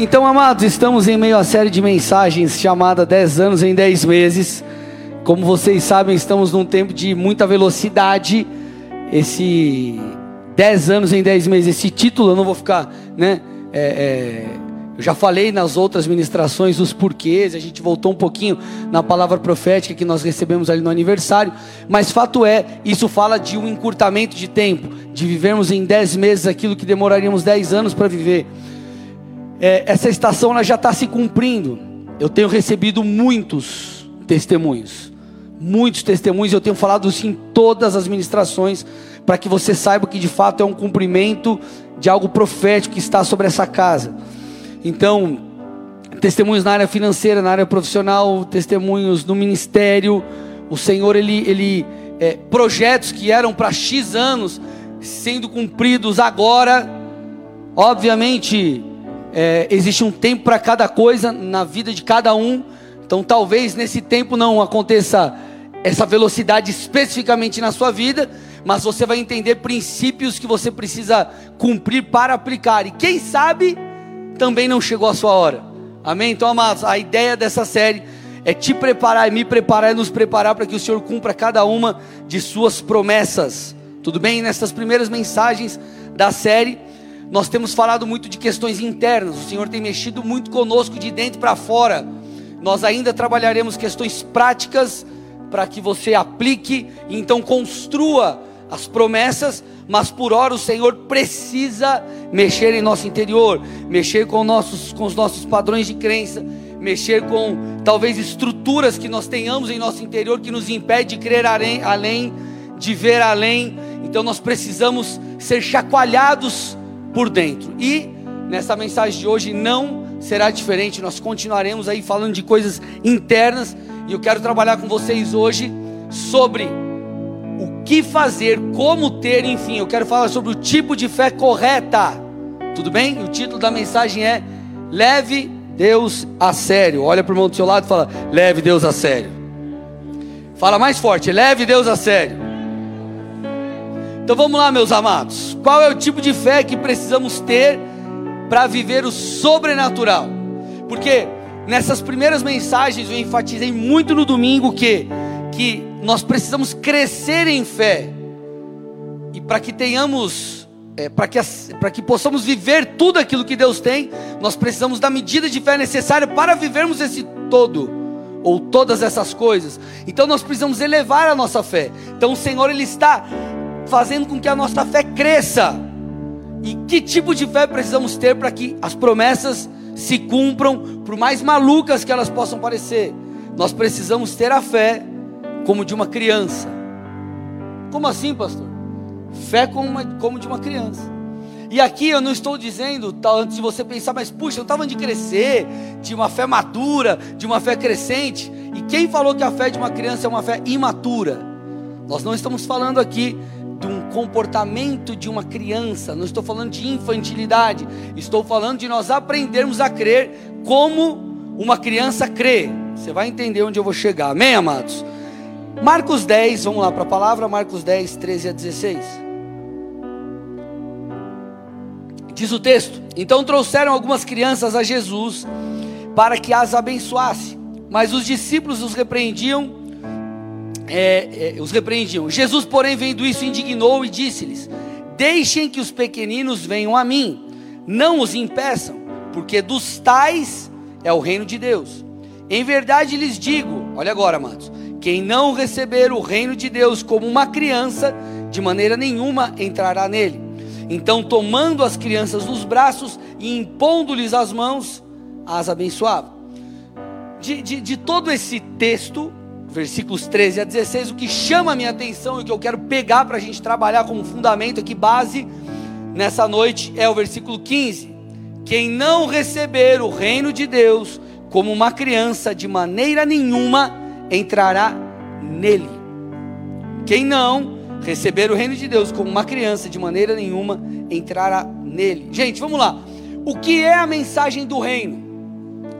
Então, amados, estamos em meio à série de mensagens chamada 10 anos em 10 meses. Como vocês sabem, estamos num tempo de muita velocidade. Esse 10 anos em 10 meses, esse título eu não vou ficar, né? É, é, eu já falei nas outras ministrações os porquês, a gente voltou um pouquinho na palavra profética que nós recebemos ali no aniversário, mas fato é, isso fala de um encurtamento de tempo, de vivermos em 10 meses aquilo que demoraríamos 10 anos para viver é, essa estação ela já está se cumprindo. Eu tenho recebido muitos testemunhos, muitos testemunhos. Eu tenho falado isso em todas as ministrações, para que você saiba que de fato é um cumprimento de algo profético que está sobre essa casa. Então, testemunhos na área financeira, na área profissional, testemunhos no ministério. O Senhor, ele, ele é, projetos que eram para X anos sendo cumpridos agora. Obviamente, é, existe um tempo para cada coisa na vida de cada um. Então, talvez nesse tempo não aconteça essa velocidade especificamente na sua vida, mas você vai entender princípios que você precisa cumprir para aplicar. E quem sabe também não chegou a sua hora. Amém? Então, amados, a ideia dessa série é te preparar, me preparar, é nos preparar para que o Senhor cumpra cada uma de suas promessas. Tudo bem? Nessas primeiras mensagens da série, nós temos falado muito de questões internas, o Senhor tem mexido muito conosco de dentro para fora. Nós ainda trabalharemos questões práticas para que você aplique e então construa as promessas, mas por hora o Senhor precisa mexer em nosso interior, mexer com, nossos, com os nossos padrões de crença, mexer com talvez estruturas que nós tenhamos em nosso interior que nos impede de crer além, de ver além. Então nós precisamos ser chacoalhados por dentro. E nessa mensagem de hoje não será diferente, nós continuaremos aí falando de coisas internas e eu quero trabalhar com vocês hoje sobre o que fazer, como ter, enfim, eu quero falar sobre o tipo de fé correta. Tudo bem? O título da mensagem é Leve Deus a sério. Olha para o irmão do seu lado e fala: Leve Deus a sério. Fala mais forte: Leve Deus a sério. Então vamos lá, meus amados. Qual é o tipo de fé que precisamos ter para viver o sobrenatural? Porque nessas primeiras mensagens eu enfatizei muito no domingo que, que nós precisamos crescer em fé. E para que tenhamos, é, para que, que possamos viver tudo aquilo que Deus tem, nós precisamos da medida de fé necessária para vivermos esse todo ou todas essas coisas. Então nós precisamos elevar a nossa fé. Então o Senhor ele está fazendo com que a nossa fé cresça. E que tipo de fé precisamos ter para que as promessas se cumpram, por mais malucas que elas possam parecer? Nós precisamos ter a fé como de uma criança. Como assim, pastor? Fé como, uma, como de uma criança. E aqui eu não estou dizendo, antes de você pensar, mas puxa, eu estava de crescer, de uma fé madura, de uma fé crescente. E quem falou que a fé de uma criança é uma fé imatura? Nós não estamos falando aqui comportamento de uma criança, não estou falando de infantilidade, estou falando de nós aprendermos a crer como uma criança crê. Você vai entender onde eu vou chegar, amém, amados? Marcos 10, vamos lá para a palavra, Marcos 10, 13 a 16. Diz o texto: Então trouxeram algumas crianças a Jesus para que as abençoasse, mas os discípulos os repreendiam é, é, os repreendiam. Jesus, porém, vendo isso, indignou e disse-lhes: Deixem que os pequeninos venham a mim, não os impeçam, porque dos tais é o reino de Deus. Em verdade lhes digo: olha agora, amados, quem não receber o reino de Deus como uma criança, de maneira nenhuma entrará nele. Então, tomando as crianças nos braços e impondo-lhes as mãos, as abençoava. De, de, de todo esse texto, versículos 13 a 16, o que chama a minha atenção e o que eu quero pegar para a gente trabalhar como fundamento aqui, base, nessa noite, é o versículo 15: Quem não receber o reino de Deus como uma criança, de maneira nenhuma entrará nele. Quem não receber o reino de Deus como uma criança, de maneira nenhuma entrará nele. Gente, vamos lá. O que é a mensagem do reino?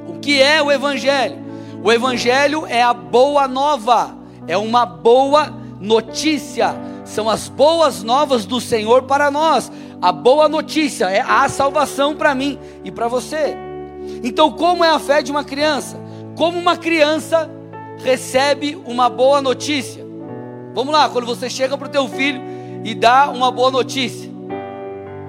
O que é o evangelho? O Evangelho é a boa nova, é uma boa notícia, são as boas novas do Senhor para nós. A boa notícia é a salvação para mim e para você. Então, como é a fé de uma criança? Como uma criança recebe uma boa notícia? Vamos lá, quando você chega para o teu filho e dá uma boa notícia,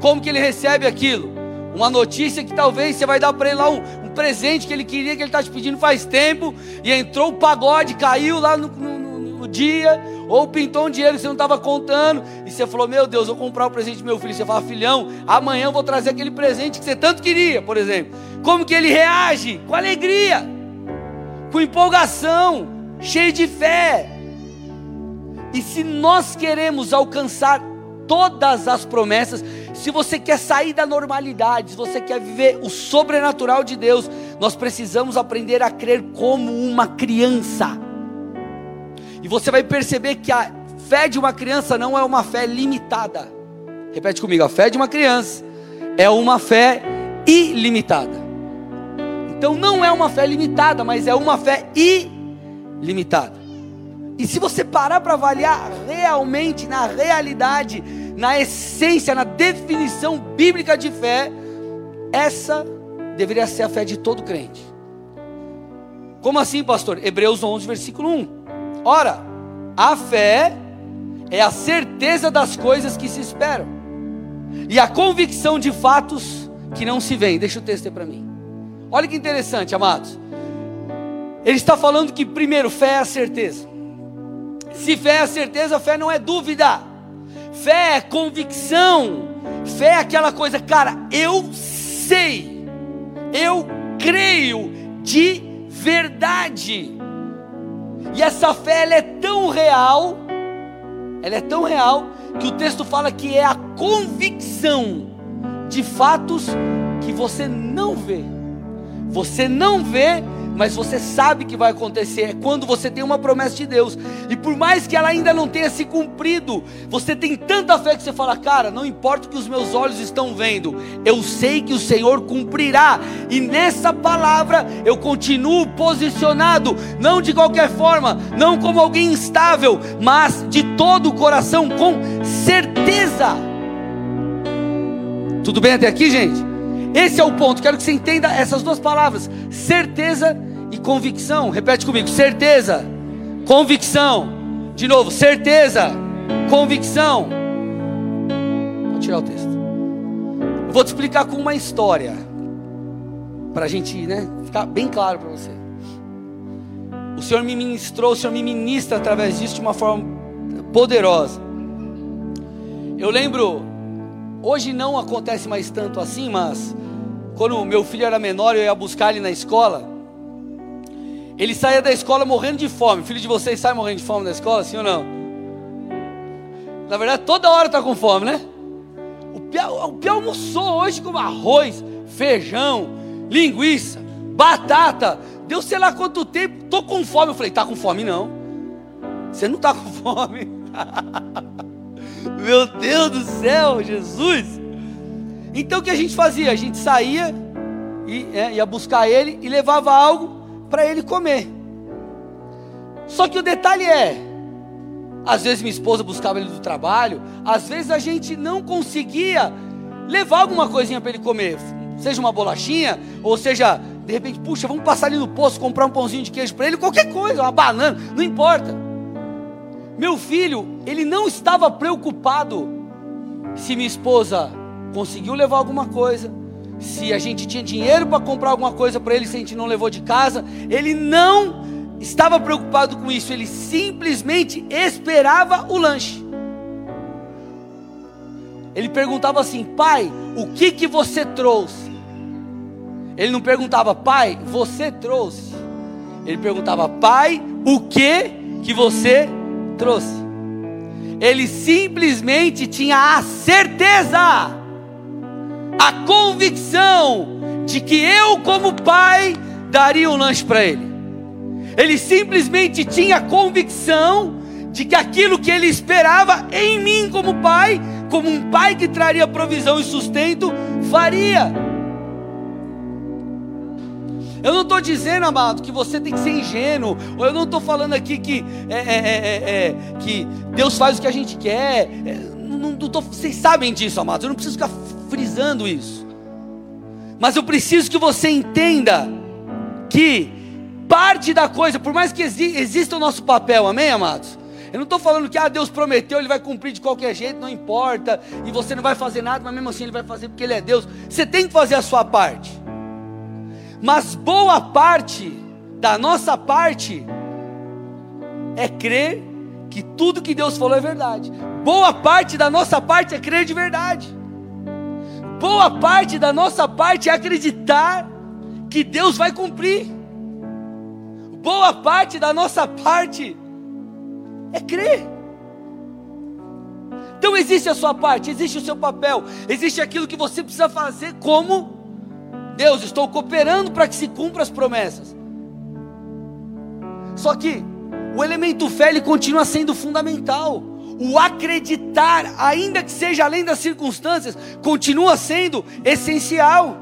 como que ele recebe aquilo? Uma notícia que talvez você vai dar para ele lá um, presente que ele queria, que ele está te pedindo faz tempo, e entrou o pagode, caiu lá no, no, no dia, ou pintou um dinheiro que você não estava contando, e você falou: Meu Deus, eu vou comprar o presente do meu filho. Você fala: Filhão, amanhã eu vou trazer aquele presente que você tanto queria, por exemplo. Como que ele reage? Com alegria, com empolgação, cheio de fé. E se nós queremos alcançar todas as promessas, se você quer sair da normalidade, se você quer viver o sobrenatural de Deus, nós precisamos aprender a crer como uma criança. E você vai perceber que a fé de uma criança não é uma fé limitada. Repete comigo: a fé de uma criança é uma fé ilimitada. Então não é uma fé limitada, mas é uma fé ilimitada. E se você parar para avaliar realmente na realidade, na essência, na definição bíblica de fé, essa deveria ser a fé de todo crente. Como assim, pastor? Hebreus 11, versículo 1. Ora, a fé é a certeza das coisas que se esperam e a convicção de fatos que não se veem. Deixa o texto aí para mim. Olha que interessante, amados. Ele está falando que, primeiro, fé é a certeza. Se fé é a certeza, fé não é dúvida. Fé é convicção. Fé é aquela coisa, cara, eu sei, eu creio de verdade. E essa fé ela é tão real, ela é tão real que o texto fala que é a convicção de fatos que você não vê. Você não vê, mas você sabe que vai acontecer. É quando você tem uma promessa de Deus, e por mais que ela ainda não tenha se cumprido, você tem tanta fé que você fala, cara, não importa o que os meus olhos estão vendo, eu sei que o Senhor cumprirá, e nessa palavra eu continuo posicionado, não de qualquer forma, não como alguém instável, mas de todo o coração, com certeza. Tudo bem até aqui, gente? Esse é o ponto. Quero que você entenda essas duas palavras: certeza e convicção. Repete comigo: certeza, convicção. De novo, certeza, convicção. Vou tirar o texto. Eu vou te explicar com uma história. Para a gente né, ficar bem claro para você. O Senhor me ministrou, o Senhor me ministra através disso de uma forma poderosa. Eu lembro, hoje não acontece mais tanto assim, mas quando meu filho era menor, eu ia buscar ele na escola. Ele saía da escola morrendo de fome. filho de vocês sai morrendo de fome da escola, sim ou não? Na verdade, toda hora está com fome, né? O Pia, o Pia almoçou hoje com arroz, feijão, linguiça, batata. Deu sei lá quanto tempo, tô com fome. Eu falei, tá com fome não? Você não tá com fome? Meu Deus do céu, Jesus! Então o que a gente fazia? A gente saía e é, ia buscar ele e levava algo para ele comer. Só que o detalhe é, às vezes minha esposa buscava ele do trabalho, às vezes a gente não conseguia levar alguma coisinha para ele comer, seja uma bolachinha, ou seja, de repente, puxa, vamos passar ali no posto comprar um pãozinho de queijo para ele, qualquer coisa, uma banana, não importa. Meu filho, ele não estava preocupado se minha esposa conseguiu levar alguma coisa, se a gente tinha dinheiro para comprar alguma coisa para ele, se a gente não levou de casa, ele não estava preocupado com isso, ele simplesmente esperava o lanche. Ele perguntava assim: "Pai, o que que você trouxe?" Ele não perguntava: "Pai, você trouxe?" Ele perguntava: "Pai, o que que você trouxe?" Ele simplesmente tinha a certeza a convicção de que eu, como pai, daria um lanche para ele. Ele simplesmente tinha a convicção de que aquilo que ele esperava em mim, como pai, como um pai que traria provisão e sustento, faria. Eu não estou dizendo, amado, que você tem que ser ingênuo, ou eu não estou falando aqui que, é, é, é, é, que Deus faz o que a gente quer. É, não, não tô, vocês sabem disso, amados. Eu não preciso ficar frisando isso. Mas eu preciso que você entenda que parte da coisa, por mais que exista o nosso papel, amém, amados? Eu não estou falando que ah, Deus prometeu, Ele vai cumprir de qualquer jeito, não importa, e você não vai fazer nada, mas mesmo assim Ele vai fazer porque Ele é Deus. Você tem que fazer a sua parte. Mas boa parte da nossa parte é crer que tudo que Deus falou é verdade. Boa parte da nossa parte é crer de verdade. Boa parte da nossa parte é acreditar que Deus vai cumprir. Boa parte da nossa parte é crer. Então existe a sua parte, existe o seu papel, existe aquilo que você precisa fazer como Deus, estou cooperando para que se cumpra as promessas. Só que o elemento fé ele continua sendo fundamental. O acreditar, ainda que seja além das circunstâncias, continua sendo essencial.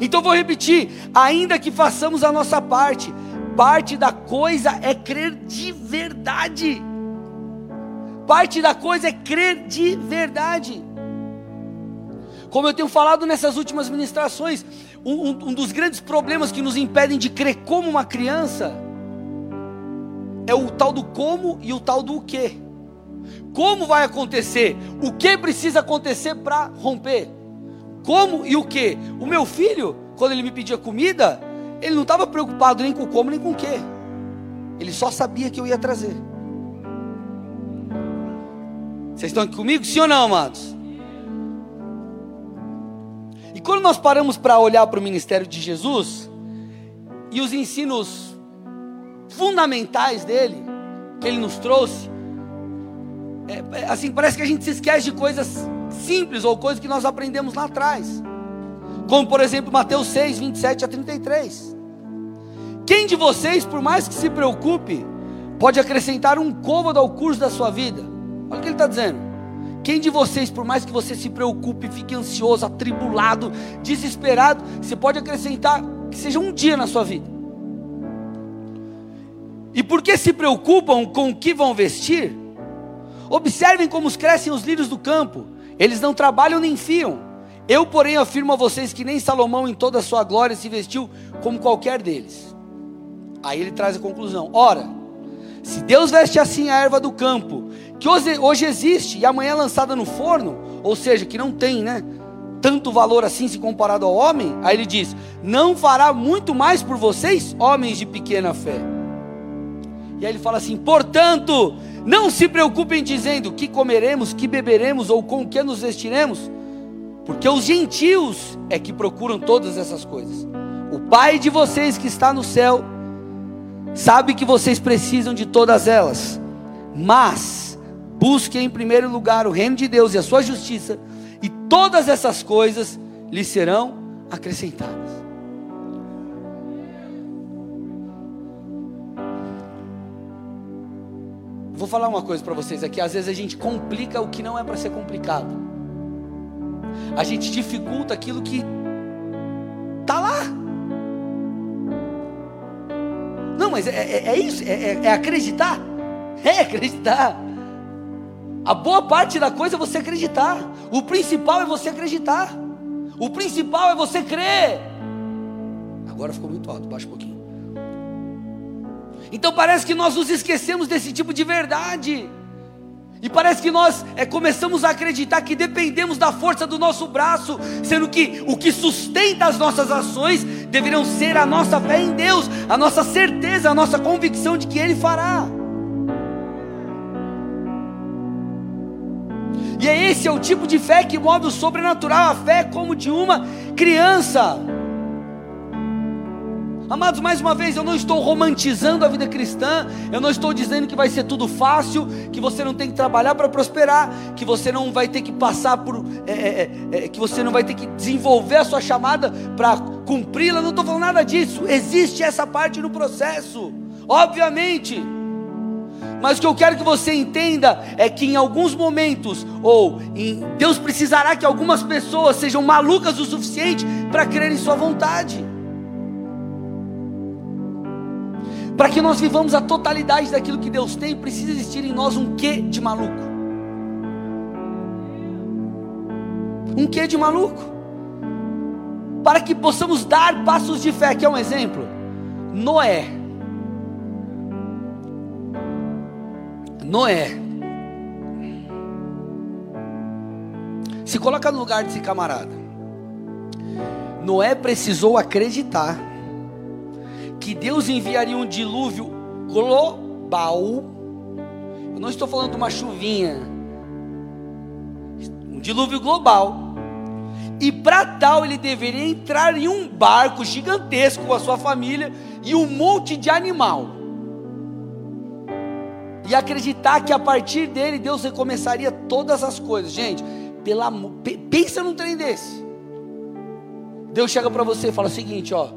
Então vou repetir: ainda que façamos a nossa parte, parte da coisa é crer de verdade. Parte da coisa é crer de verdade. Como eu tenho falado nessas últimas ministrações, um, um, dos grandes problemas que nos impedem de crer como uma criança é o tal do como e o tal do que. Como vai acontecer? O que precisa acontecer para romper? Como e o que? O meu filho, quando ele me pedia comida, ele não estava preocupado nem com como nem com o que. Ele só sabia que eu ia trazer. Vocês estão aqui comigo? Sim ou não, amados? E quando nós paramos para olhar para o ministério de Jesus e os ensinos fundamentais dele, que ele nos trouxe, é, é, assim, parece que a gente se esquece de coisas simples ou coisas que nós aprendemos lá atrás. Como por exemplo Mateus 6, 27 a 33. Quem de vocês, por mais que se preocupe, pode acrescentar um côvado ao curso da sua vida? Olha o que ele está dizendo. Quem de vocês, por mais que você se preocupe, fique ansioso, atribulado, desesperado, você pode acrescentar que seja um dia na sua vida? E por que se preocupam com o que vão vestir? Observem como crescem os lírios do campo, eles não trabalham nem fiam. Eu, porém, afirmo a vocês que nem Salomão, em toda a sua glória, se vestiu como qualquer deles. Aí ele traz a conclusão: ora, se Deus veste assim a erva do campo, que hoje, hoje existe e amanhã é lançada no forno, ou seja, que não tem, né? Tanto valor assim se comparado ao homem, aí ele diz: Não fará muito mais por vocês, homens de pequena fé. E aí ele fala assim: Portanto, não se preocupem dizendo que comeremos, que beberemos ou com que nos vestiremos, porque os gentios é que procuram todas essas coisas. O Pai de vocês que está no céu sabe que vocês precisam de todas elas, mas Busque em primeiro lugar o reino de Deus e a sua justiça, e todas essas coisas lhe serão acrescentadas. Vou falar uma coisa para vocês aqui. Às vezes a gente complica o que não é para ser complicado. A gente dificulta aquilo que está lá. Não, mas é, é, é isso, é, é, é acreditar. É acreditar. A boa parte da coisa é você acreditar. O principal é você acreditar. O principal é você crer. Agora ficou muito alto, baixa um pouquinho. Então parece que nós nos esquecemos desse tipo de verdade. E parece que nós é, começamos a acreditar que dependemos da força do nosso braço, sendo que o que sustenta as nossas ações deverão ser a nossa fé em Deus, a nossa certeza, a nossa convicção de que Ele fará. E é esse é o tipo de fé que move o sobrenatural, a fé como de uma criança. Amados, mais uma vez, eu não estou romantizando a vida cristã, eu não estou dizendo que vai ser tudo fácil, que você não tem que trabalhar para prosperar, que você não vai ter que passar por. É, é, é, é que você não vai ter que desenvolver a sua chamada para cumpri-la, não estou falando nada disso, existe essa parte no processo, obviamente. Mas o que eu quero que você entenda é que em alguns momentos, ou em, Deus precisará que algumas pessoas sejam malucas o suficiente para crer em Sua vontade. Para que nós vivamos a totalidade daquilo que Deus tem, precisa existir em nós um quê de maluco. Um quê de maluco. para que possamos dar passos de fé. Quer um exemplo? Noé. Noé. Se coloca no lugar desse camarada. Noé precisou acreditar que Deus enviaria um dilúvio global. Eu não estou falando de uma chuvinha. Um dilúvio global e para tal ele deveria entrar em um barco gigantesco com a sua família e um monte de animal. E acreditar que a partir dele Deus recomeçaria todas as coisas. Gente, pela, pensa num trem desse. Deus chega para você e fala o seguinte, ó,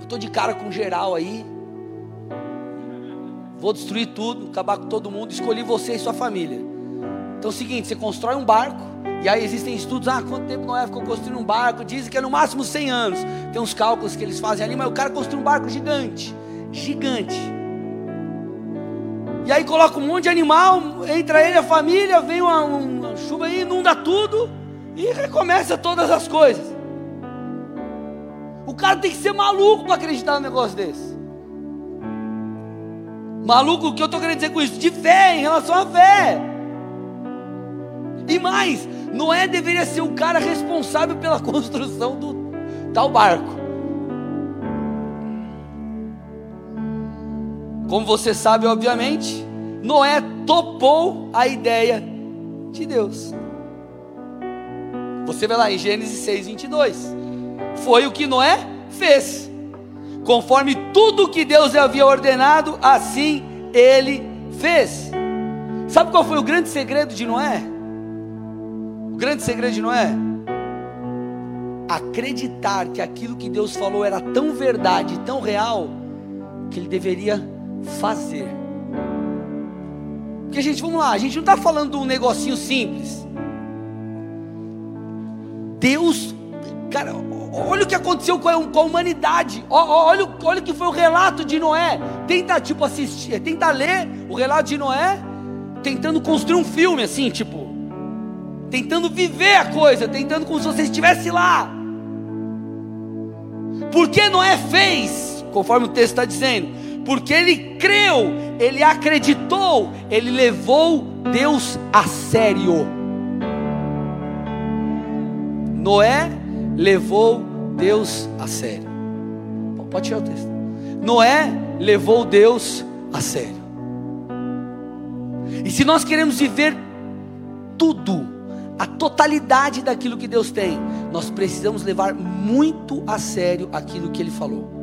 eu tô de cara com geral aí. Vou destruir tudo, acabar com todo mundo, escolhi você e sua família. Então é o seguinte, você constrói um barco e aí existem estudos, ah, quanto tempo Noé ficou construindo um barco? Dizem que é no máximo 100 anos. Tem uns cálculos que eles fazem ali, mas o cara construiu um barco gigante, gigante. E aí coloca um monte de animal, entra ele, a família, vem uma, uma chuva aí, inunda tudo e recomeça todas as coisas. O cara tem que ser maluco para acreditar num negócio desse. Maluco, o que eu estou querendo dizer com isso? De fé, em relação à fé. E mais, Noé deveria ser o cara responsável pela construção do tal barco. Como você sabe, obviamente, Noé topou a ideia de Deus. Você vê lá em Gênesis 6, 22. Foi o que Noé fez. Conforme tudo que Deus havia ordenado, assim ele fez. Sabe qual foi o grande segredo de Noé? grande segredo de Noé? Acreditar que aquilo que Deus falou era tão verdade, tão real, que ele deveria fazer. Porque, gente, vamos lá, a gente não está falando de um negocinho simples. Deus, cara, olha o que aconteceu com a, com a humanidade. Olha, olha o que foi o relato de Noé. Tenta, tipo, assistir, tenta ler o relato de Noé, tentando construir um filme assim, tipo tentando viver a coisa, tentando como se você estivesse lá. Porque Noé fez, conforme o texto está dizendo, porque ele creu, ele acreditou, ele levou Deus a sério. Noé levou Deus a sério. Pode tirar o texto. Noé levou Deus a sério. E se nós queremos viver tudo a totalidade daquilo que Deus tem, nós precisamos levar muito a sério aquilo que Ele falou.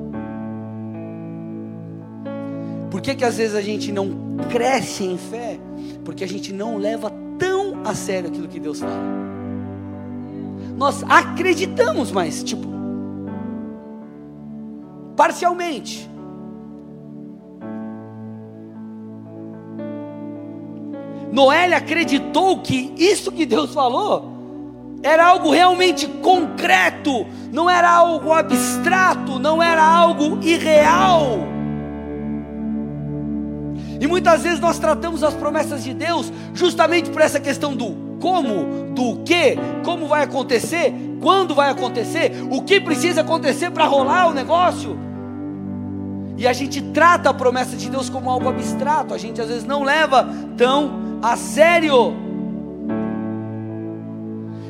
Por que, que às vezes a gente não cresce em fé? Porque a gente não leva tão a sério aquilo que Deus fala. Nós acreditamos, mas tipo, parcialmente. Noé acreditou que isso que Deus falou era algo realmente concreto, não era algo abstrato, não era algo irreal. E muitas vezes nós tratamos as promessas de Deus justamente por essa questão do como, do que, como vai acontecer, quando vai acontecer, o que precisa acontecer para rolar o negócio. E a gente trata a promessa de Deus como algo abstrato, a gente às vezes não leva tão a sério.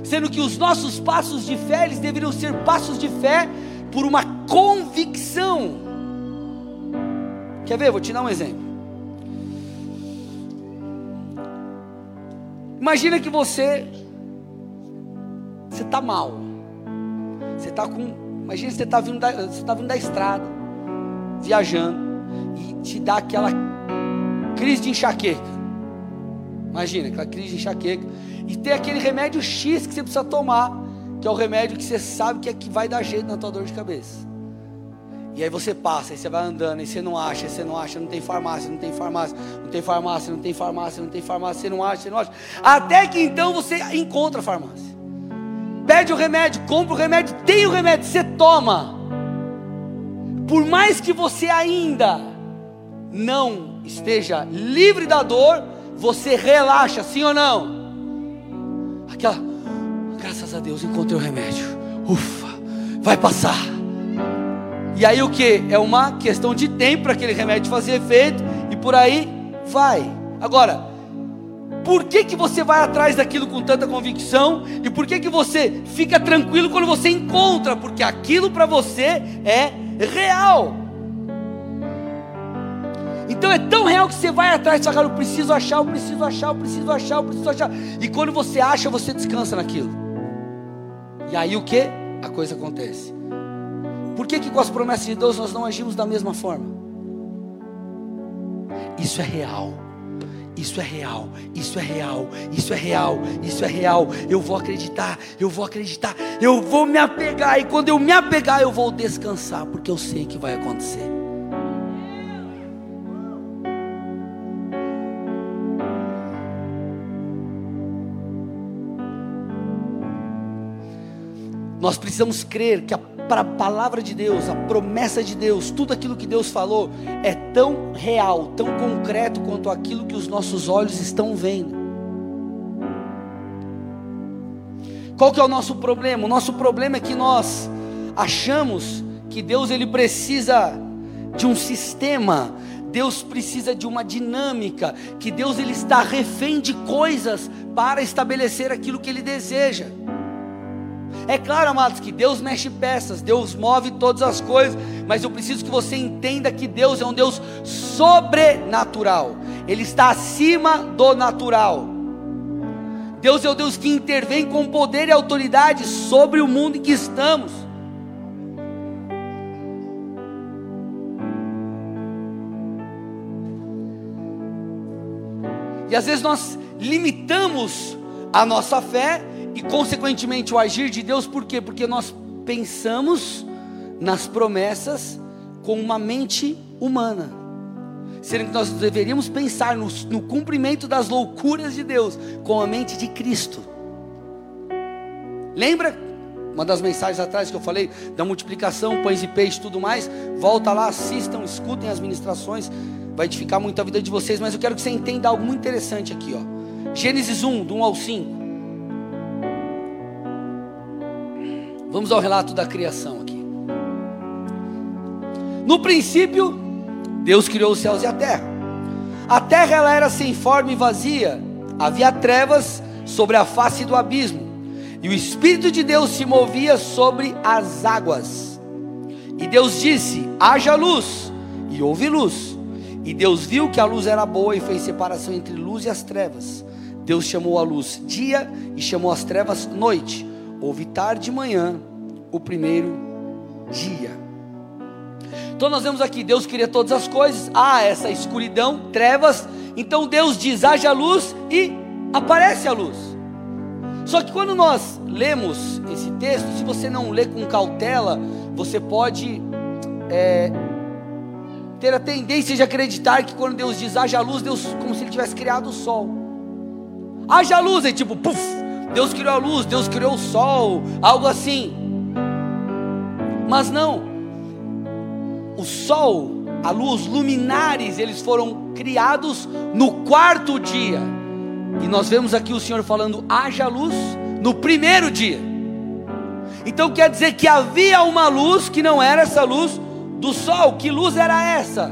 Sendo que os nossos passos de fé, eles deveriam ser passos de fé por uma convicção. Quer ver? Vou te dar um exemplo. Imagina que você você está mal. Você está com. Imagina você está vindo, da, você tá vindo da estrada, viajando, e te dá aquela crise de enxaqueca. Imagina, aquela crise de enxaqueca. E tem aquele remédio X que você precisa tomar, que é o remédio que você sabe que é que vai dar jeito na tua dor de cabeça. E aí você passa, aí você vai andando, aí você não acha, você não acha, não tem farmácia, não tem farmácia, não tem farmácia, não tem farmácia, não tem farmácia, você não acha, você não acha. Até que então você encontra a farmácia. Pede o remédio, compra o remédio, tem o remédio, você toma. Por mais que você ainda não esteja livre da dor, você relaxa, sim ou não? Aquela, graças a Deus encontrei o remédio. Ufa, vai passar. E aí o que? É uma questão de tempo para aquele remédio fazer efeito e por aí vai. Agora, por que, que você vai atrás daquilo com tanta convicção? E por que, que você fica tranquilo quando você encontra? Porque aquilo para você é real. Então é tão real que você vai atrás e fala, eu preciso achar, eu preciso achar, eu preciso achar, eu preciso achar. E quando você acha, você descansa naquilo. E aí o que? A coisa acontece. Por que, que com as promessas de Deus nós não agimos da mesma forma? Isso é real. Isso é real, isso é real, isso é real, isso é real. Eu vou acreditar, eu vou acreditar, eu vou me apegar. E quando eu me apegar, eu vou descansar, porque eu sei que vai acontecer. Nós precisamos crer que a para a palavra de Deus, a promessa de Deus, tudo aquilo que Deus falou é tão real, tão concreto quanto aquilo que os nossos olhos estão vendo. Qual que é o nosso problema? O nosso problema é que nós achamos que Deus ele precisa de um sistema, Deus precisa de uma dinâmica, que Deus ele está refém de coisas para estabelecer aquilo que ele deseja. É claro, amados, que Deus mexe peças, Deus move todas as coisas, mas eu preciso que você entenda que Deus é um Deus sobrenatural, Ele está acima do natural. Deus é o Deus que intervém com poder e autoridade sobre o mundo em que estamos. E às vezes nós limitamos a nossa fé e consequentemente o agir de Deus, por quê? Porque nós pensamos nas promessas com uma mente humana, sendo que nós deveríamos pensar no, no cumprimento das loucuras de Deus com a mente de Cristo. Lembra uma das mensagens atrás que eu falei da multiplicação, pães e peixes, tudo mais? Volta lá, assistam, escutem as ministrações, vai edificar muito a vida de vocês. Mas eu quero que você entenda algo muito interessante aqui, ó. Gênesis 1, do 1 ao 5. Vamos ao relato da criação aqui. No princípio, Deus criou os céus e a terra. A terra ela era sem forma e vazia, havia trevas sobre a face do abismo, e o Espírito de Deus se movia sobre as águas. E Deus disse: haja luz, e houve luz. E Deus viu que a luz era boa e fez separação entre luz e as trevas. Deus chamou a luz dia e chamou as trevas noite. Houve tarde e manhã, o primeiro dia. Então nós vemos aqui, Deus cria todas as coisas, há essa escuridão, trevas, então Deus diz: haja luz e aparece a luz. Só que quando nós lemos esse texto, se você não lê com cautela, você pode é, ter a tendência de acreditar que quando Deus diz haja luz, Deus como se ele tivesse criado o sol. Haja luz, é tipo, puf, Deus criou a luz, Deus criou o sol, algo assim. Mas não, o sol, a luz, luminares, eles foram criados no quarto dia. E nós vemos aqui o Senhor falando: haja luz no primeiro dia. Então quer dizer que havia uma luz que não era essa luz do sol. Que luz era essa?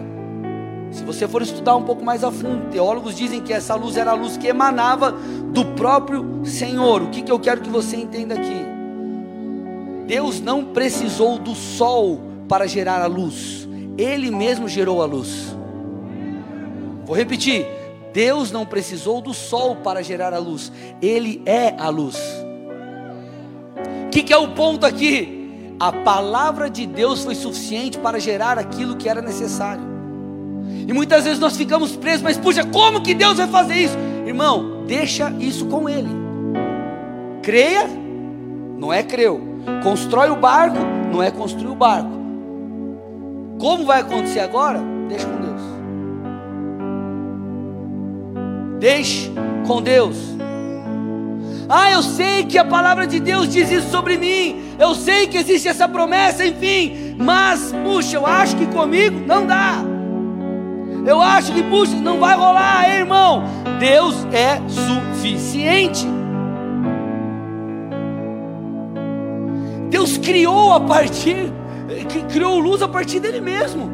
Se você for estudar um pouco mais a fundo, teólogos dizem que essa luz era a luz que emanava do próprio Senhor. O que, que eu quero que você entenda aqui? Deus não precisou do sol para gerar a luz, Ele mesmo gerou a luz. Vou repetir: Deus não precisou do sol para gerar a luz, Ele é a luz. O que, que é o ponto aqui? A palavra de Deus foi suficiente para gerar aquilo que era necessário. E muitas vezes nós ficamos presos, mas puxa, como que Deus vai fazer isso? Irmão, deixa isso com Ele. Creia, não é creu. Constrói o barco, não é construir o barco. Como vai acontecer agora? Deixa com Deus. Deixe com Deus. Ah, eu sei que a palavra de Deus diz isso sobre mim. Eu sei que existe essa promessa, enfim. Mas, puxa, eu acho que comigo não dá. Eu acho que, puxa, não vai rolar, irmão. Deus é suficiente. Deus criou a partir, criou luz a partir dele mesmo.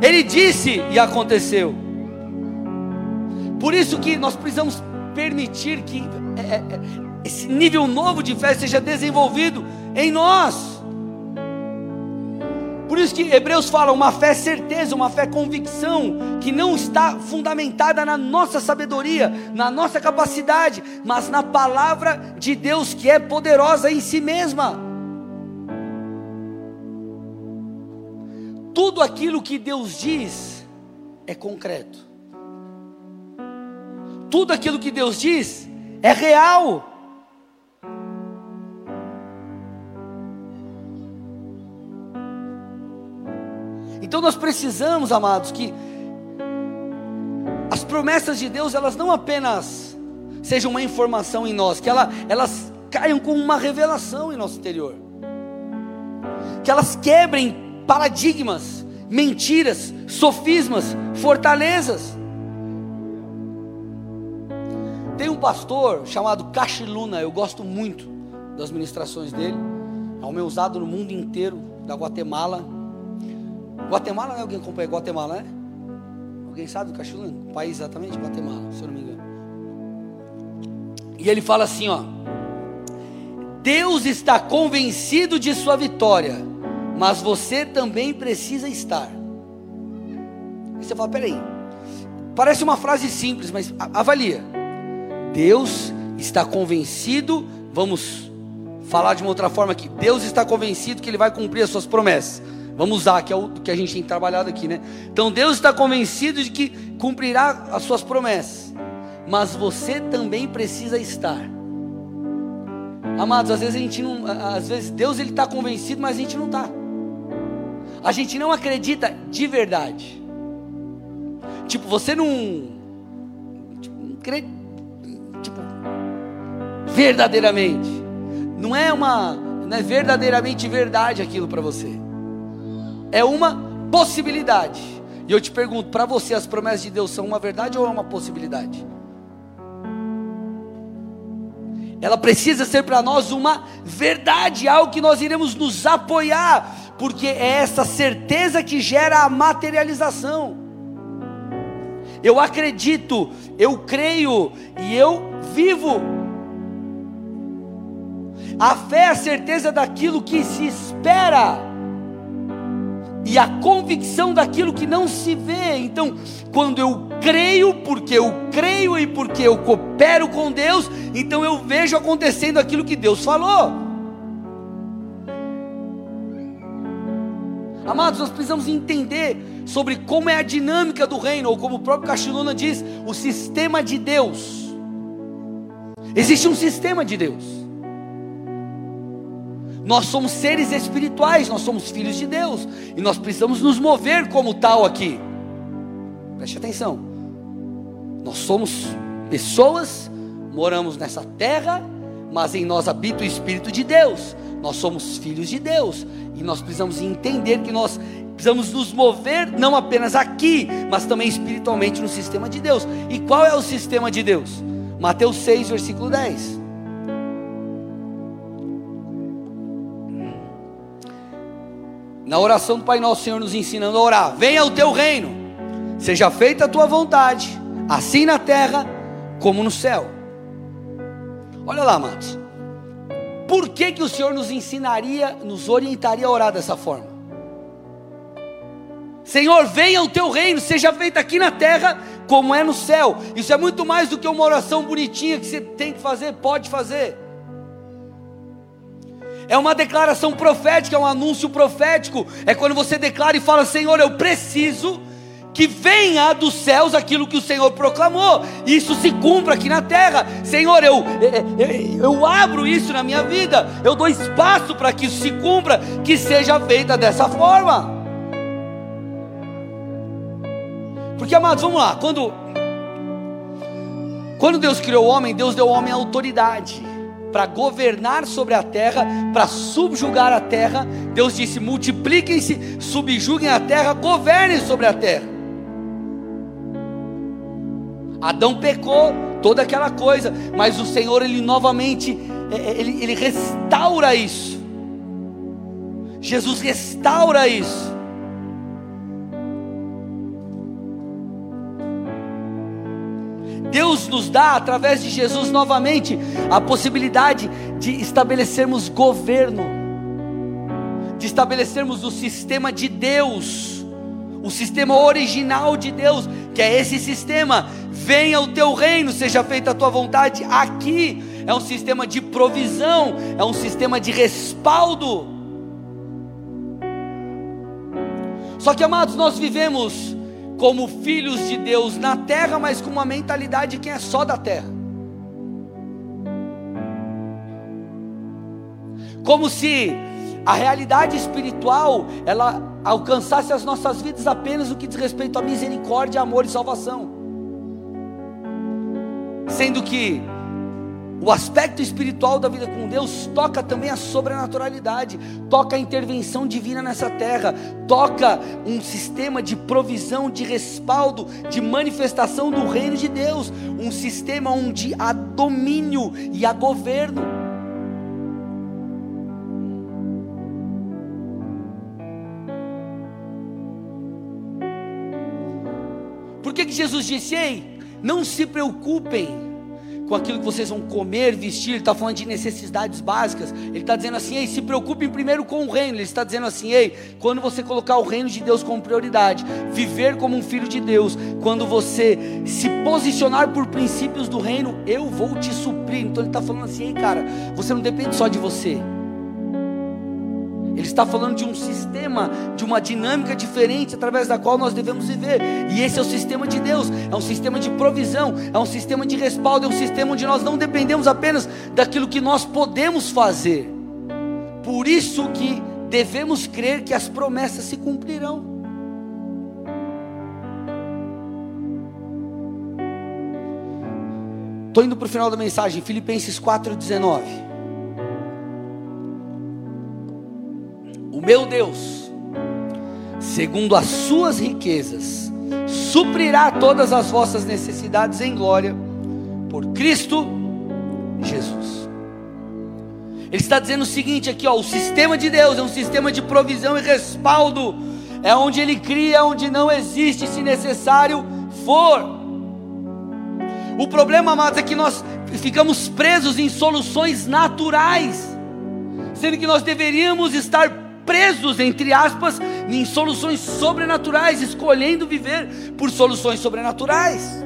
Ele disse e aconteceu. Por isso que nós precisamos permitir que é, é, esse nível novo de fé seja desenvolvido em nós. Por isso que Hebreus fala uma fé certeza, uma fé convicção, que não está fundamentada na nossa sabedoria, na nossa capacidade, mas na palavra de Deus que é poderosa em si mesma. Tudo aquilo que Deus diz é concreto. Tudo aquilo que Deus diz é real. Então nós precisamos, amados, que as promessas de Deus, elas não apenas sejam uma informação em nós, que ela, elas caiam como uma revelação em nosso interior. Que elas quebrem paradigmas, mentiras, sofismas, fortalezas. Tem um pastor chamado Cachiluna, eu gosto muito das ministrações dele, é o meu usado no mundo inteiro, da Guatemala. Guatemala, né? Alguém acompanha Guatemala, né? Alguém sabe do Cachulano? O país exatamente? Guatemala, se eu não me engano. E ele fala assim, ó. Deus está convencido de sua vitória, mas você também precisa estar. E você fala, peraí. Parece uma frase simples, mas avalia. Deus está convencido, vamos falar de uma outra forma aqui. Deus está convencido que Ele vai cumprir as suas promessas. Vamos usar, que é o que a gente tem trabalhado aqui, né? Então Deus está convencido de que cumprirá as suas promessas, mas você também precisa estar. Amados, às vezes a gente não, às vezes Deus ele está convencido, mas a gente não está. A gente não acredita de verdade. Tipo, você não, tipo, não crê, tipo, verdadeiramente. Não é uma, não é verdadeiramente verdade aquilo para você é uma possibilidade. E eu te pergunto, para você as promessas de Deus são uma verdade ou é uma possibilidade? Ela precisa ser para nós uma verdade, algo que nós iremos nos apoiar, porque é essa certeza que gera a materialização. Eu acredito, eu creio e eu vivo. A fé é a certeza daquilo que se espera e a convicção daquilo que não se vê. Então, quando eu creio, porque eu creio e porque eu coopero com Deus, então eu vejo acontecendo aquilo que Deus falou. Amados, nós precisamos entender sobre como é a dinâmica do reino, ou como o próprio Cachiluna diz, o sistema de Deus. Existe um sistema de Deus. Nós somos seres espirituais, nós somos filhos de Deus e nós precisamos nos mover como tal aqui. Preste atenção. Nós somos pessoas, moramos nessa terra, mas em nós habita o Espírito de Deus. Nós somos filhos de Deus e nós precisamos entender que nós precisamos nos mover não apenas aqui, mas também espiritualmente no sistema de Deus. E qual é o sistema de Deus? Mateus 6, versículo 10. Na oração do Pai Nosso, Senhor nos ensinando a orar: Venha o teu reino, seja feita a tua vontade, assim na terra como no céu. Olha lá, amados. Por que, que o Senhor nos ensinaria, nos orientaria a orar dessa forma? Senhor, venha o teu reino, seja feita aqui na terra como é no céu. Isso é muito mais do que uma oração bonitinha que você tem que fazer, pode fazer é uma declaração profética, é um anúncio profético. É quando você declara e fala: Senhor, eu preciso que venha dos céus aquilo que o Senhor proclamou, isso se cumpra aqui na terra. Senhor, eu, eu, eu abro isso na minha vida, eu dou espaço para que isso se cumpra, que seja feita dessa forma. Porque, amados, vamos lá, quando, quando Deus criou o homem, Deus deu ao homem autoridade para governar sobre a terra, para subjugar a terra. Deus disse: multipliquem-se, subjuguem a terra, governem sobre a terra. Adão pecou, toda aquela coisa, mas o Senhor ele novamente é, é, ele, ele restaura isso. Jesus restaura isso. Deus nos dá, através de Jesus, novamente, a possibilidade de estabelecermos governo, de estabelecermos o sistema de Deus, o sistema original de Deus, que é esse sistema: venha o teu reino, seja feita a tua vontade aqui. É um sistema de provisão, é um sistema de respaldo. Só que, amados, nós vivemos como filhos de Deus na terra, mas com uma mentalidade de quem é só da terra. Como se a realidade espiritual ela alcançasse as nossas vidas apenas no que diz respeito à misericórdia, amor e salvação. Sendo que o aspecto espiritual da vida com Deus toca também a sobrenaturalidade, toca a intervenção divina nessa terra, toca um sistema de provisão, de respaldo, de manifestação do reino de Deus, um sistema onde há domínio e há governo. Por que, que Jesus disse: Ei, não se preocupem com aquilo que vocês vão comer, vestir, ele está falando de necessidades básicas. Ele está dizendo assim: ei, se preocupem primeiro com o reino. Ele está dizendo assim: ei, quando você colocar o reino de Deus como prioridade, viver como um filho de Deus, quando você se posicionar por princípios do reino, eu vou te suprir. Então ele está falando assim: ei, cara, você não depende só de você. Ele está falando de um sistema, de uma dinâmica diferente através da qual nós devemos viver. E esse é o sistema de Deus, é um sistema de provisão, é um sistema de respaldo, é um sistema onde nós não dependemos apenas daquilo que nós podemos fazer. Por isso que devemos crer que as promessas se cumprirão. Estou indo para o final da mensagem, Filipenses 4,19. O meu Deus, segundo as suas riquezas, suprirá todas as vossas necessidades em glória por Cristo Jesus. Ele está dizendo o seguinte aqui, ó, o sistema de Deus é um sistema de provisão e respaldo, é onde ele cria onde não existe, se necessário for. O problema, amados, é que nós ficamos presos em soluções naturais, sendo que nós deveríamos estar presos, entre aspas, em soluções sobrenaturais, escolhendo viver por soluções sobrenaturais.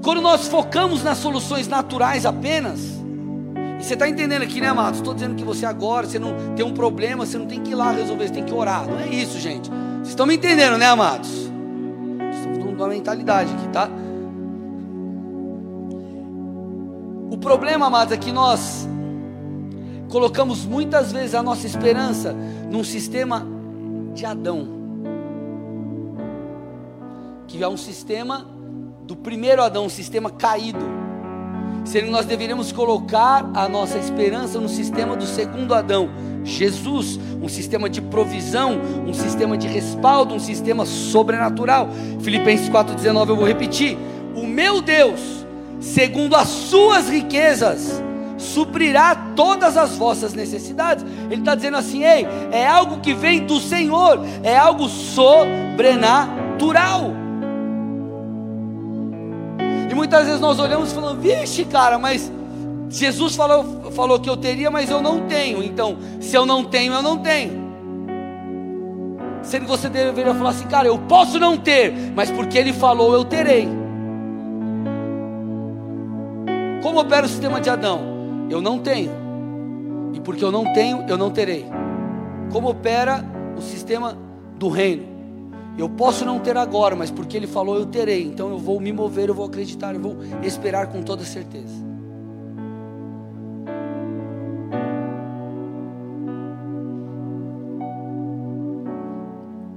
Quando nós focamos nas soluções naturais apenas, e você está entendendo aqui, né, amados? Estou dizendo que você agora, você não tem um problema, você não tem que ir lá resolver, você tem que orar. Não é isso, gente. Vocês estão me entendendo, né, amados? Estamos numa mentalidade aqui, tá? O problema, amados, é que nós colocamos muitas vezes a nossa esperança num sistema de Adão, que é um sistema do primeiro Adão, um sistema caído. Sendo nós deveríamos colocar a nossa esperança no sistema do segundo Adão, Jesus, um sistema de provisão, um sistema de respaldo, um sistema sobrenatural. Filipenses 4,19 eu vou repetir: O meu Deus, segundo as suas riquezas, suprirá todas as vossas necessidades. Ele está dizendo assim: ei, é algo que vem do Senhor, é algo sobrenatural. E muitas vezes nós olhamos e falamos: vixe, cara, mas Jesus falou, falou que eu teria, mas eu não tenho. Então, se eu não tenho, eu não tenho. Sendo que você deveria falar assim, cara, eu posso não ter, mas porque Ele falou, eu terei. Como opera o sistema de Adão? Eu não tenho. E porque eu não tenho, eu não terei. Como opera o sistema do reino? Eu posso não ter agora, mas porque ele falou, eu terei. Então eu vou me mover, eu vou acreditar, eu vou esperar com toda certeza.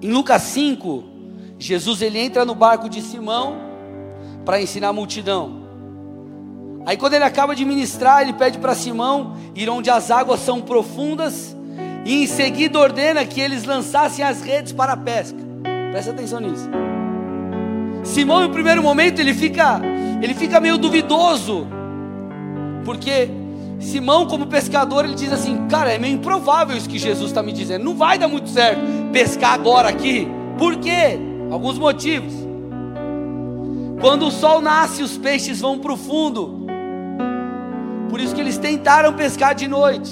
Em Lucas 5, Jesus ele entra no barco de Simão para ensinar a multidão. Aí quando ele acaba de ministrar, ele pede para Simão ir onde as águas são profundas e em seguida ordena que eles lançassem as redes para a pesca. Presta atenção nisso. Simão, no primeiro momento, ele fica, ele fica meio duvidoso, porque Simão, como pescador, ele diz assim: Cara, é meio improvável isso que Jesus está me dizendo, não vai dar muito certo pescar agora aqui, por quê? Alguns motivos. Quando o sol nasce, os peixes vão para o fundo, por isso que eles tentaram pescar de noite,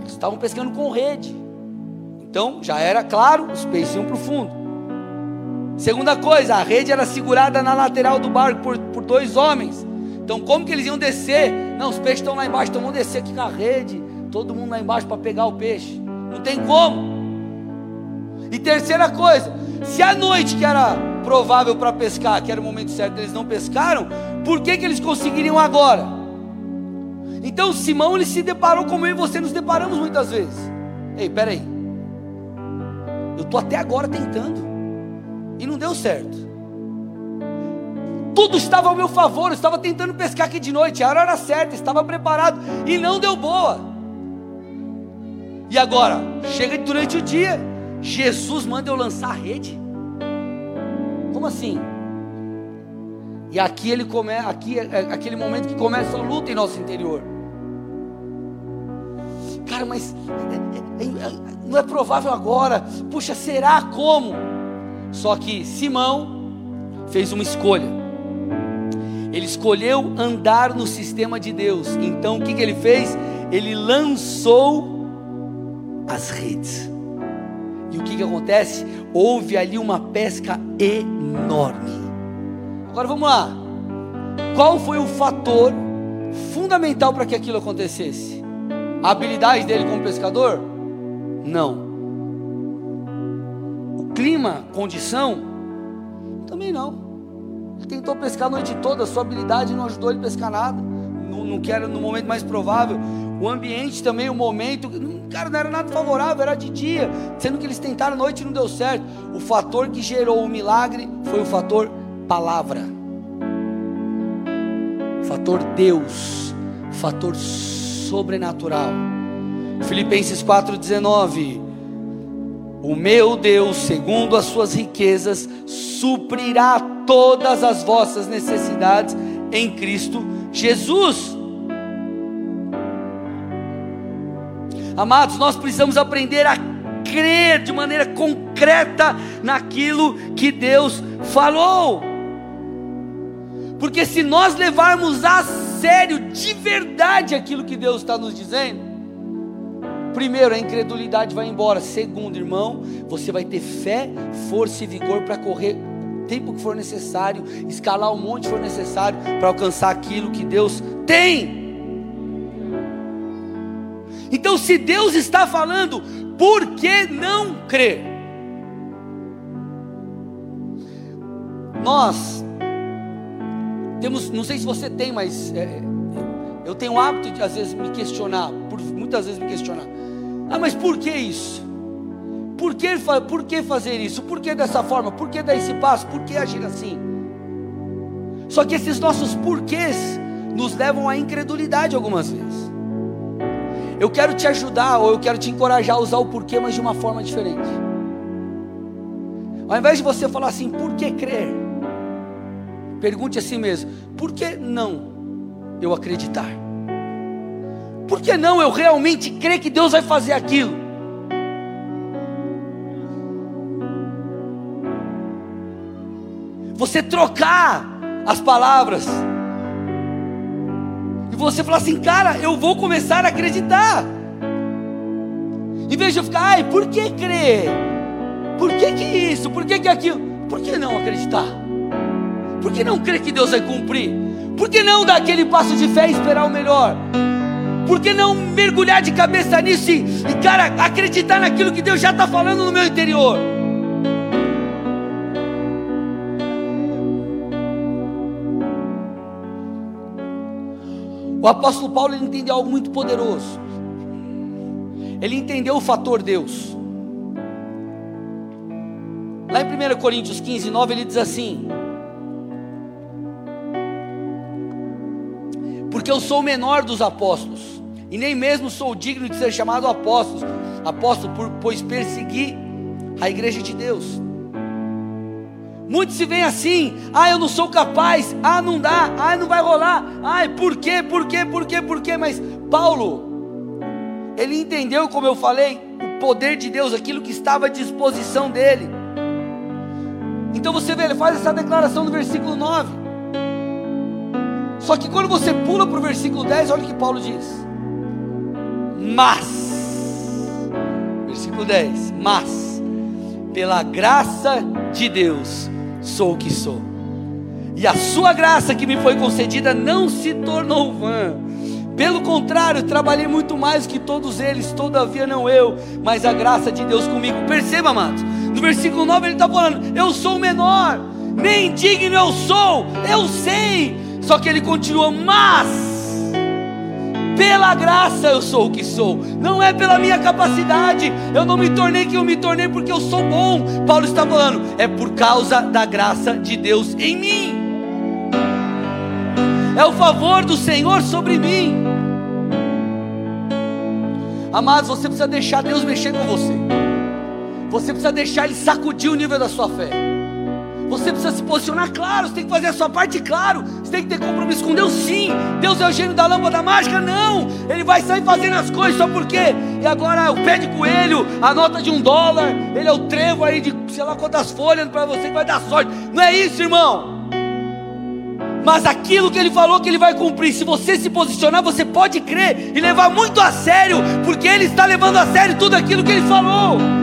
eles estavam pescando com rede, então já era claro, os peixes iam para o fundo. Segunda coisa, a rede era segurada na lateral do barco por, por dois homens. Então, como que eles iam descer? Não, os peixes estão lá embaixo, então vamos descer aqui com a rede. Todo mundo lá embaixo para pegar o peixe. Não tem como. E terceira coisa, se à noite que era provável para pescar, que era o momento certo, eles não pescaram, por que, que eles conseguiriam agora? Então Simão ele se deparou como eu e você nos deparamos muitas vezes. Ei, peraí. Eu estou até agora tentando e não deu certo. Tudo estava ao meu favor, eu estava tentando pescar aqui de noite, a hora era certa, estava preparado e não deu boa. E agora, chega durante o dia, Jesus manda eu lançar a rede. Como assim? E aqui ele começa, aqui é, é aquele momento que começa a luta em nosso interior. Cara, mas é, é, é, não é provável agora. Puxa, será como? Só que Simão fez uma escolha. Ele escolheu andar no sistema de Deus. Então o que, que ele fez? Ele lançou as redes. E o que, que acontece? Houve ali uma pesca enorme. Agora vamos lá. Qual foi o fator fundamental para que aquilo acontecesse? A habilidade dele como pescador? Não clima, condição? Também não. Ele tentou pescar a noite toda, sua habilidade não ajudou ele a pescar nada. Não, não quero no momento mais provável. O ambiente também, o momento, cara, não era nada favorável, era de dia, sendo que eles tentaram a noite e não deu certo. O fator que gerou o milagre foi o fator palavra. Fator Deus, fator sobrenatural. Filipenses 4,19 o meu Deus, segundo as suas riquezas, suprirá todas as vossas necessidades em Cristo Jesus. Amados, nós precisamos aprender a crer de maneira concreta naquilo que Deus falou. Porque se nós levarmos a sério de verdade aquilo que Deus está nos dizendo, Primeiro, a incredulidade vai embora. Segundo, irmão, você vai ter fé, força e vigor para correr o tempo que for necessário, escalar o monte que for necessário para alcançar aquilo que Deus tem. Então, se Deus está falando, por que não crer? Nós temos, não sei se você tem, mas é, eu tenho o hábito de às vezes me questionar, por muitas vezes me questionar. Ah, mas por que isso? Por que, por que fazer isso? Por que dessa forma? Por que dar esse passo? Por que agir assim? Só que esses nossos porquês nos levam à incredulidade algumas vezes. Eu quero te ajudar ou eu quero te encorajar a usar o porquê, mas de uma forma diferente. Ao invés de você falar assim, por que crer? Pergunte a si mesmo, por que não eu acreditar? Por que não eu realmente crer que Deus vai fazer aquilo? Você trocar as palavras você falar assim, cara, eu vou começar a acreditar. Em vez de eu ficar, ai, por que crer? Por que que isso? Por que que aquilo? Por que não acreditar? Por que não crer que Deus vai cumprir? Por que não dar aquele passo de fé e esperar o melhor? Por que não mergulhar de cabeça nisso e, e cara, acreditar naquilo que Deus já está falando no meu interior? O apóstolo Paulo ele entendeu algo muito poderoso. Ele entendeu o fator Deus. Lá em 1 Coríntios 15, 9, ele diz assim: Porque eu sou o menor dos apóstolos e nem mesmo sou digno de ser chamado apóstolo, apóstolo, pois persegui a igreja de Deus. Muitos se veem assim, ah, eu não sou capaz, ah, não dá, ah, não vai rolar, ah, por quê, por quê, por quê, por quê? Mas Paulo, ele entendeu, como eu falei, o poder de Deus, aquilo que estava à disposição dele. Então você vê, ele faz essa declaração no versículo 9. Só que quando você pula para o versículo 10, olha o que Paulo diz. Mas, versículo 10: Mas, pela graça de Deus, sou o que sou. E a sua graça que me foi concedida não se tornou vã. Pelo contrário, trabalhei muito mais que todos eles, todavia não eu, mas a graça de Deus comigo. Perceba, amados, no versículo 9 ele está falando: Eu sou o menor, nem digno eu sou, eu sei. Só que ele continua, mas pela graça eu sou o que sou, não é pela minha capacidade. Eu não me tornei quem eu me tornei porque eu sou bom. Paulo está falando, é por causa da graça de Deus em mim, é o favor do Senhor sobre mim. Amados, você precisa deixar Deus mexer com você, você precisa deixar Ele sacudir o nível da sua fé. Você precisa se posicionar claro, você tem que fazer a sua parte claro. Você tem que ter compromisso com Deus, sim. Deus é o gênio da lâmpada mágica? Não. Ele vai sair fazendo as coisas só porque. E agora o pé de coelho, a nota de um dólar, ele é o trevo aí de sei lá quantas folhas para você que vai dar sorte. Não é isso, irmão. Mas aquilo que ele falou que ele vai cumprir, se você se posicionar, você pode crer e levar muito a sério, porque ele está levando a sério tudo aquilo que ele falou.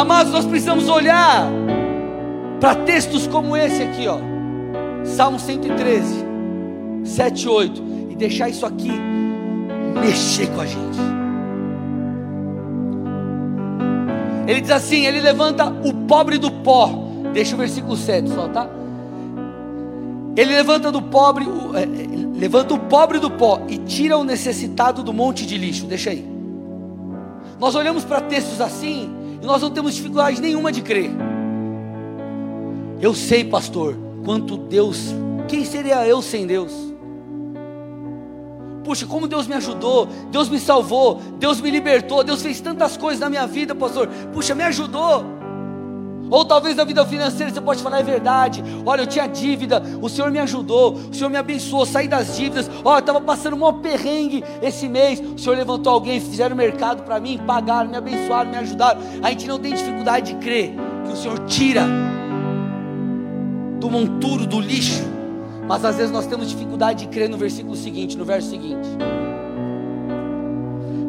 Amados, nós precisamos olhar para textos como esse aqui, ó. Salmo 113, 7 8 e deixar isso aqui mexer com a gente. Ele diz assim: Ele levanta o pobre do pó. Deixa o versículo 7 só, tá? Ele levanta do pobre, é, levanta o pobre do pó e tira o necessitado do monte de lixo. Deixa aí. Nós olhamos para textos assim e nós não temos dificuldade nenhuma de crer. Eu sei, pastor, quanto Deus, quem seria eu sem Deus? Puxa, como Deus me ajudou, Deus me salvou, Deus me libertou, Deus fez tantas coisas na minha vida, pastor. Puxa, me ajudou. Ou talvez na vida financeira você pode falar, é verdade. Olha, eu tinha dívida, o Senhor me ajudou, o Senhor me abençoou, saí das dívidas. Olha, eu estava passando um perrengue esse mês. O Senhor levantou alguém, fizeram mercado para mim, pagaram, me abençoaram, me ajudaram. A gente não tem dificuldade de crer que o Senhor tira do monturo, do lixo. Mas às vezes nós temos dificuldade de crer no versículo seguinte, no verso seguinte.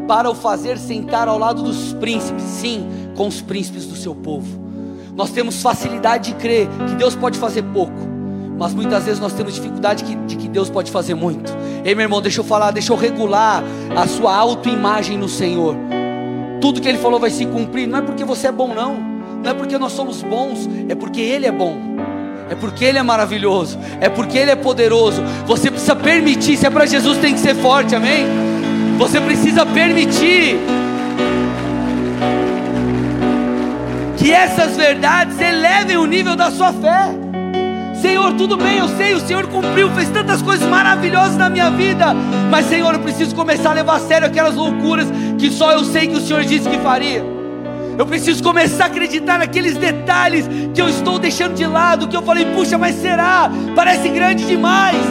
Para o fazer sentar ao lado dos príncipes, sim, com os príncipes do seu povo. Nós temos facilidade de crer que Deus pode fazer pouco, mas muitas vezes nós temos dificuldade de, de que Deus pode fazer muito. Ei, meu irmão, deixa eu falar, deixa eu regular a sua autoimagem no Senhor. Tudo que Ele falou vai se cumprir, não é porque você é bom, não, não é porque nós somos bons, é porque Ele é bom. É porque Ele é maravilhoso, é porque Ele é poderoso. Você precisa permitir, se é para Jesus, tem que ser forte, amém? Você precisa permitir que essas verdades elevem o nível da sua fé. Senhor, tudo bem, eu sei, o Senhor cumpriu, fez tantas coisas maravilhosas na minha vida, mas Senhor, eu preciso começar a levar a sério aquelas loucuras que só eu sei que o Senhor disse que faria. Eu preciso começar a acreditar naqueles detalhes que eu estou deixando de lado, que eu falei, puxa, mas será? Parece grande demais.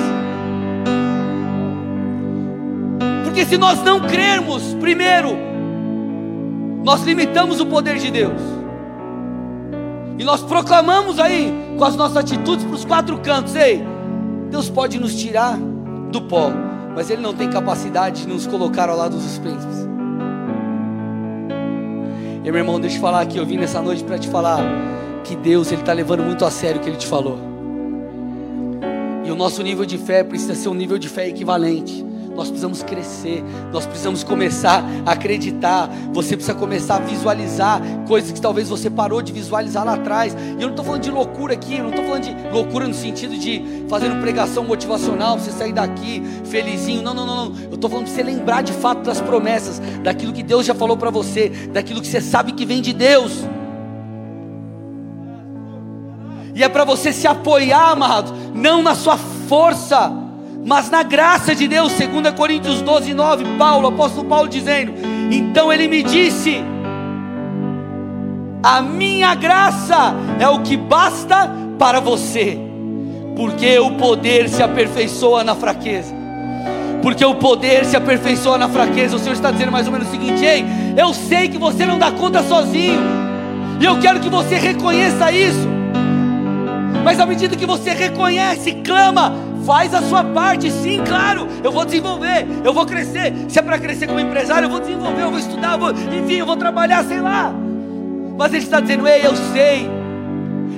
Porque se nós não crermos, primeiro, nós limitamos o poder de Deus. E nós proclamamos aí, com as nossas atitudes para os quatro cantos: ei, Deus pode nos tirar do pó, mas Ele não tem capacidade de nos colocar ao lado dos príncipes. E meu irmão, deixa eu falar aqui, eu vim nessa noite para te falar que Deus Ele está levando muito a sério o que Ele te falou. E o nosso nível de fé precisa ser um nível de fé equivalente nós precisamos crescer, nós precisamos começar a acreditar. Você precisa começar a visualizar coisas que talvez você parou de visualizar lá atrás. E eu não estou falando de loucura aqui, eu não estou falando de loucura no sentido de fazendo pregação motivacional, você sair daqui felizinho. Não, não, não, não. Eu estou falando de você lembrar de fato das promessas, daquilo que Deus já falou para você, daquilo que você sabe que vem de Deus. E é para você se apoiar, amado, não na sua força, mas na graça de Deus, 2 Coríntios 12, 9, Paulo, apóstolo Paulo dizendo: Então ele me disse: A minha graça é o que basta para você, porque o poder se aperfeiçoa na fraqueza. Porque o poder se aperfeiçoa na fraqueza. O Senhor está dizendo mais ou menos o seguinte: Ei, eu sei que você não dá conta sozinho, e eu quero que você reconheça isso. Mas à medida que você reconhece, clama, faz a sua parte, sim, claro, eu vou desenvolver, eu vou crescer. Se é para crescer como empresário, eu vou desenvolver, eu vou estudar, eu vou, enfim, eu vou trabalhar, sei lá. Mas Ele está dizendo: Ei, eu sei,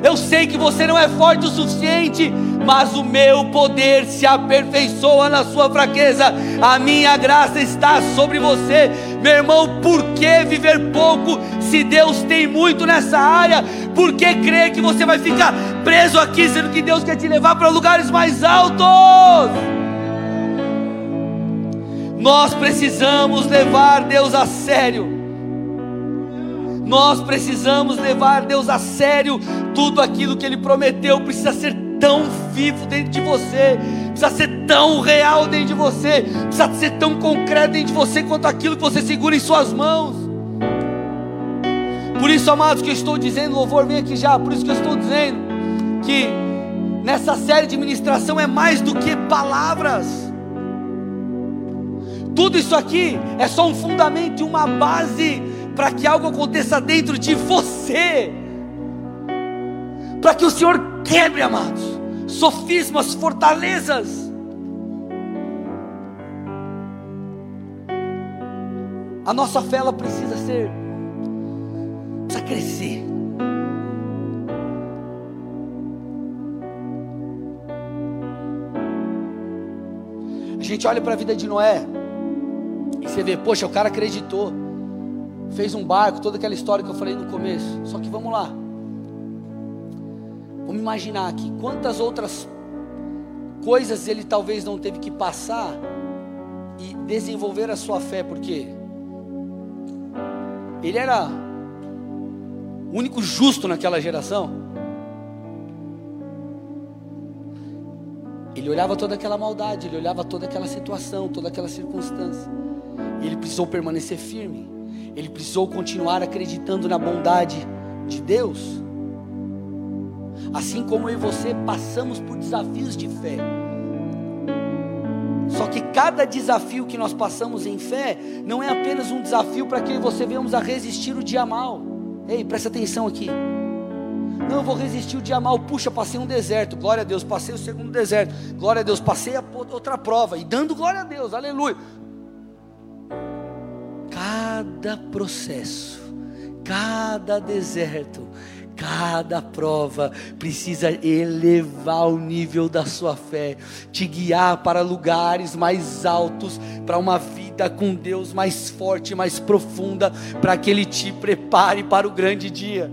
eu sei que você não é forte o suficiente, mas o meu poder se aperfeiçoa na sua fraqueza. A minha graça está sobre você, meu irmão. Por que viver pouco se Deus tem muito nessa área? Por que crer que você vai ficar preso aqui, sendo que Deus quer te levar para lugares mais altos? Nós precisamos levar Deus a sério. Nós precisamos levar Deus a sério. Tudo aquilo que Ele prometeu precisa ser tão vivo dentro de você, precisa ser tão real dentro de você, precisa ser tão concreto dentro de você quanto aquilo que você segura em suas mãos. Por isso, amados, que eu estou dizendo, louvor vem aqui já, por isso que eu estou dizendo que nessa série de ministração é mais do que palavras. Tudo isso aqui é só um fundamento e uma base para que algo aconteça dentro de você, para que o Senhor quebre, amados, sofismas, fortalezas. A nossa fé ela precisa ser, precisa crescer. A gente olha para a vida de Noé e você vê, poxa, o cara acreditou fez um barco, toda aquela história que eu falei no começo. Só que vamos lá. Vamos imaginar aqui quantas outras coisas ele talvez não teve que passar e desenvolver a sua fé, porque ele era o único justo naquela geração. Ele olhava toda aquela maldade, ele olhava toda aquela situação, toda aquela circunstância. E ele precisou permanecer firme ele precisou continuar acreditando na bondade de Deus. Assim como eu e você passamos por desafios de fé. Só que cada desafio que nós passamos em fé não é apenas um desafio para que você venhamos a resistir o dia mal. Ei, presta atenção aqui. Não, eu vou resistir o dia mal. Puxa, passei um deserto. Glória a Deus, passei o segundo deserto. Glória a Deus, passei a outra prova. E dando glória a Deus, aleluia cada processo, cada deserto, cada prova precisa elevar o nível da sua fé, te guiar para lugares mais altos, para uma vida com Deus mais forte, mais profunda, para que Ele te prepare para o grande dia.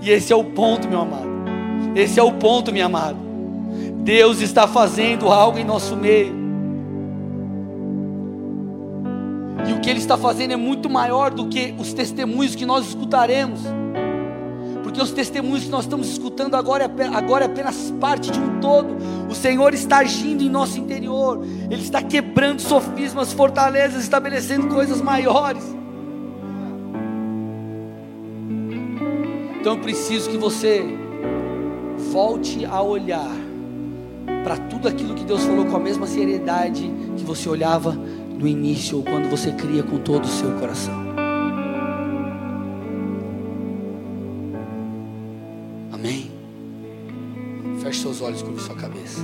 E esse é o ponto, meu amado. Esse é o ponto, meu amado. Deus está fazendo algo em nosso meio. O que Ele está fazendo é muito maior do que os testemunhos que nós escutaremos. Porque os testemunhos que nós estamos escutando agora é, agora é apenas parte de um todo. O Senhor está agindo em nosso interior. Ele está quebrando sofismas, fortalezas, estabelecendo coisas maiores. Então eu preciso que você volte a olhar para tudo aquilo que Deus falou com a mesma seriedade que você olhava no início ou quando você cria com todo o seu coração. Amém? Feche seus olhos, com sua cabeça.